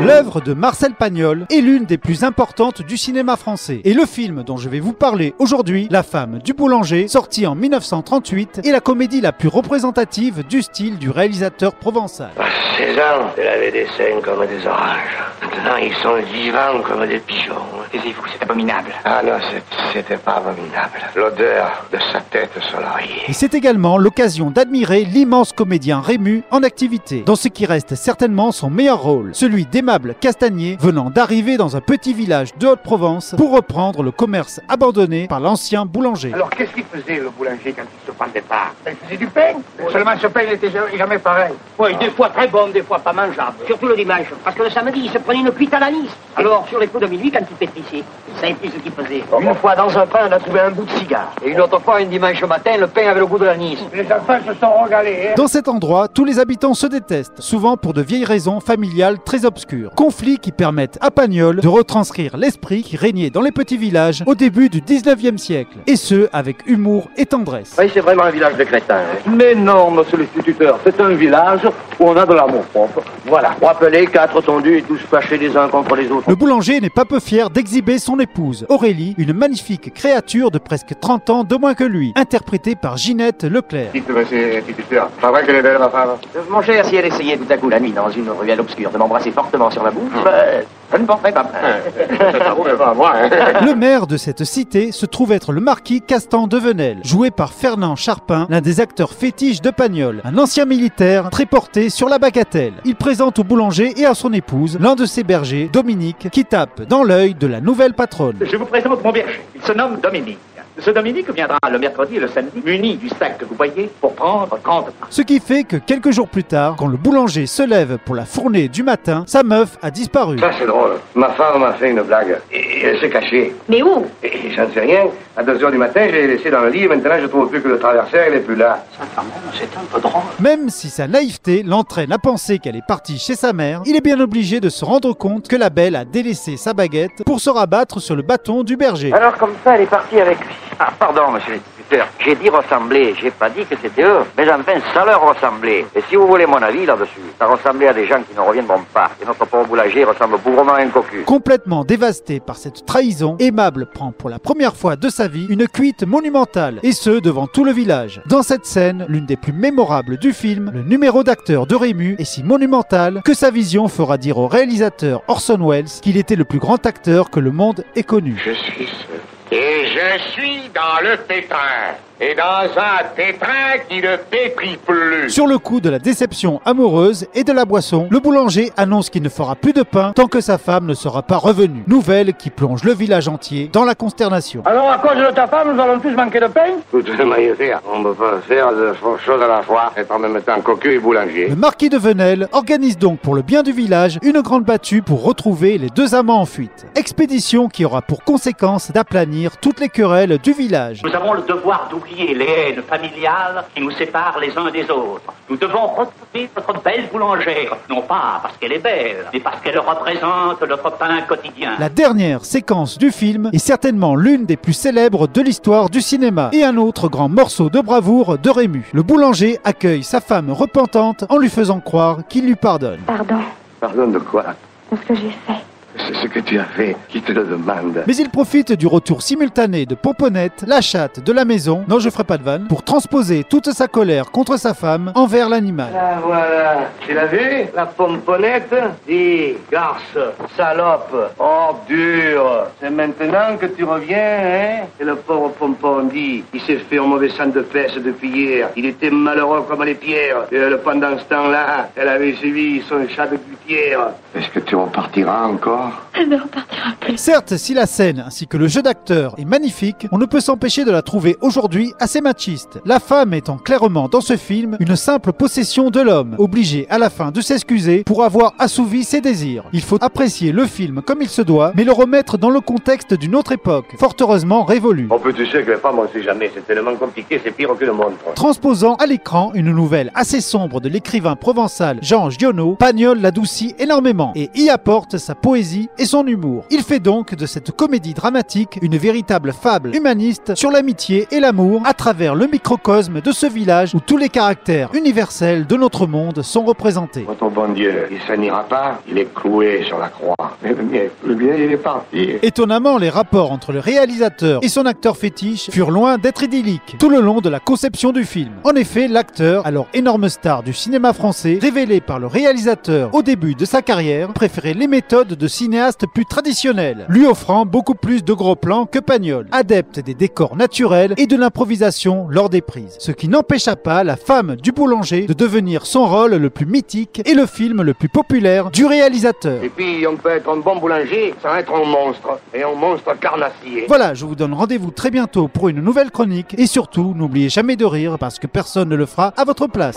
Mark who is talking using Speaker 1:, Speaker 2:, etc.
Speaker 1: L'œuvre de Marcel Pagnol est l'une des plus importantes du cinéma français. Et le film dont je vais vous parler aujourd'hui, La femme du boulanger, sorti en 1938, est la comédie la plus représentative du style du réalisateur provençal.
Speaker 2: À 16 ans, elle avait des seins comme des orages. Maintenant, ils sont vivants comme des pigeons.
Speaker 3: Taisez-vous, c'est abominable.
Speaker 2: Ah non, c'était pas abominable. L'odeur de sa tête sur l'oreiller.
Speaker 1: Et c'est également l'occasion d'admirer l'immense comédien Rému en activité, dans ce qui reste certainement son meilleur rôle, celui Castagnier venant d'arriver dans un petit village de Haute-Provence pour reprendre le commerce abandonné par l'ancien boulanger.
Speaker 3: Alors, qu'est-ce qu'il faisait, le boulanger, quand il se prend le départ Il faisait du pain. Seulement, ce pain n'était jamais, jamais pareil.
Speaker 4: Oui, des fois très bon, des fois pas mangeable. Surtout le dimanche. Parce que le samedi, il se prenait une cuite à l'anis. Alors, sur les coups de minuit, quand il pétrissait, il savait plus ce qu'il faisait.
Speaker 3: Une fois, dans un pain, on a trouvé un bout de cigare.
Speaker 4: Et une autre fois, un dimanche matin, le pain avait le goût de l'anis.
Speaker 3: Les enfants se sont régalés, hein
Speaker 1: Dans cet endroit, tous les habitants se détestent, souvent pour de vieilles raisons familiales très obscures. Conflits qui permettent à Pagnol de retranscrire l'esprit qui régnait dans les petits villages au début du 19e siècle, et ce avec humour et tendresse.
Speaker 2: Oui, c'est vraiment un village de crétins.
Speaker 5: Mais non, monsieur l'instituteur, c'est un village où on a de l'amour propre.
Speaker 2: Voilà. Rappelez, quatre tondus et tous fâchés les uns contre les autres.
Speaker 1: Le boulanger n'est pas peu fier d'exhiber son épouse, Aurélie, une magnifique créature de presque 30 ans de moins que lui, interprétée par Ginette Leclerc.
Speaker 3: Dites, monsieur l'instituteur, pas vrai qu'elle est belle, ma femme
Speaker 4: Mon cher, si elle essayait tout à coup la nuit dans une ruelle obscure de m'embrasser fortement sur la bouche, ben, je ne porterais pas plainte.
Speaker 3: Ça roule pas, moi, hein
Speaker 1: Le maire de cette cité se trouve être le marquis Castan de Venelle, joué par Fernand Charpin, l'un des acteurs fétiches de Pagnol, un ancien militaire très porté sur la bagatelle. Il présente au boulanger et à son épouse l'un de ses bergers, Dominique, qui tape dans l'œil de la nouvelle patronne.
Speaker 5: Je vous présente mon berger. Il se nomme Dominique. Ce Dominique viendra le mercredi et le samedi, muni du sac que vous voyez, pour prendre 30 pas.
Speaker 1: Ce qui fait que quelques jours plus tard, quand le boulanger se lève pour la fournée du matin, sa meuf a disparu.
Speaker 2: Ça, c'est drôle. Ma femme m'a fait une blague. Et elle s'est cachée.
Speaker 4: Mais où?
Speaker 2: Et j'en sais rien. À 2 heures du matin, je l'ai laissée dans le lit et maintenant, je trouve plus que le traversier, elle est plus là.
Speaker 4: C'est un peu drôle.
Speaker 1: Même si sa naïveté l'entraîne à penser qu'elle est partie chez sa mère, il est bien obligé de se rendre compte que la belle a délaissé sa baguette pour se rabattre sur le bâton du berger.
Speaker 4: Alors, comme ça, elle est partie avec lui. Ah, pardon, monsieur l'instituteur. J'ai dit ressembler, j'ai pas dit que c'était eux. Mais enfin, ça leur ressemblait. Et si vous voulez mon avis là-dessus, ça ressemblait à des gens qui ne reviendront pas. Et notre pauvre boulanger ressemble bougrement à un cocu.
Speaker 1: Complètement dévasté par cette trahison, Aimable prend pour la première fois de sa vie une cuite monumentale, et ce devant tout le village. Dans cette scène, l'une des plus mémorables du film, le numéro d'acteur de Rému est si monumental que sa vision fera dire au réalisateur Orson Welles qu'il était le plus grand acteur que le monde ait connu.
Speaker 2: Je suis seul.
Speaker 3: Et je suis dans le pétrin. Et dans un pétrin qui ne pétrit plus.
Speaker 1: Sur le coup de la déception amoureuse et de la boisson, le boulanger annonce qu'il ne fera plus de pain tant que sa femme ne sera pas revenue. Nouvelle qui plonge le village entier dans la consternation.
Speaker 5: Alors, à cause de ta femme, nous allons tous manquer de pain?
Speaker 2: Écoute, faire. On ne peut pas faire deux choses à la fois. Être en même temps cocu et boulanger.
Speaker 1: Le marquis de Venelle organise donc pour le bien du village une grande battue pour retrouver les deux amants en fuite. Expédition qui aura pour conséquence d'aplanir toutes les querelles du village.
Speaker 5: Nous avons le devoir d'oublier les haines familiales qui nous séparent les uns des autres. Nous devons retrouver notre belle boulangère, non pas parce qu'elle est belle, mais parce qu'elle représente notre pain quotidien.
Speaker 1: La dernière séquence du film est certainement l'une des plus célèbres de l'histoire du cinéma et un autre grand morceau de bravoure de Rému. Le boulanger accueille sa femme repentante en lui faisant croire qu'il lui pardonne.
Speaker 6: Pardon
Speaker 2: Pardon de quoi?
Speaker 6: De ce que j'ai fait.
Speaker 2: C'est ce que tu as fait qui te le demande.
Speaker 1: Mais il profite du retour simultané de Pomponnette, la chatte de la maison, non je ferai pas de vanne, pour transposer toute sa colère contre sa femme envers l'animal.
Speaker 2: Ah voilà, tu l'as vu? La pomponnette Dis, garce, salope, ordure. C'est maintenant que tu reviens, hein? Et le pauvre pompon dit, il s'est fait un mauvais sang de peste depuis hier. Il était malheureux comme les pierres. Et elle, pendant ce temps-là, elle avait suivi son chat de
Speaker 3: Est-ce que tu repartiras encore?
Speaker 7: Elle ne repartira plus.
Speaker 1: Certes, si la scène ainsi que le jeu d'acteur est magnifique, on ne peut s'empêcher de la trouver aujourd'hui assez machiste. La femme étant clairement dans ce film une simple possession de l'homme, obligé à la fin de s'excuser pour avoir assouvi ses désirs. Il faut apprécier le film comme il se doit, mais le remettre dans le contexte d'une autre époque, fort heureusement révolue.
Speaker 2: On peut tu sais que les femmes, on sait jamais. C'est tellement compliqué, c'est pire que le montre.
Speaker 1: Transposant à l'écran une nouvelle assez sombre de l'écrivain provençal Jean Giono, Pagnol l'adoucit énormément et y apporte sa poésie et son humour. Il fait donc de cette comédie dramatique une véritable fable humaniste sur l'amitié et l'amour à travers le microcosme de ce village où tous les caractères universels de notre monde sont représentés.
Speaker 3: Votre bon Dieu, il s'en ira pas, il est cloué sur la croix. Mais mien, il est parti.
Speaker 1: Étonnamment, les rapports entre le réalisateur et son acteur fétiche furent loin d'être idylliques tout le long de la conception du film. En effet, l'acteur, alors énorme star du cinéma français, révélé par le réalisateur au début de sa carrière, préférait les méthodes de cinéastes plus traditionnelles, lui offrant beaucoup plus de gros plans que Pagnol, adepte des décors naturels et de l'improvisation lors des prises. Ce qui n'empêcha pas la femme du boulanger de devenir son rôle le plus mythique et le film le plus populaire du réalisateur.
Speaker 2: Et puis, on peut être un bon boulanger sans être un monstre. Et un monstre carnassier.
Speaker 1: Voilà, je vous donne rendez-vous très bientôt pour une nouvelle chronique et surtout, n'oubliez jamais de rire parce que personne ne le fera à votre place.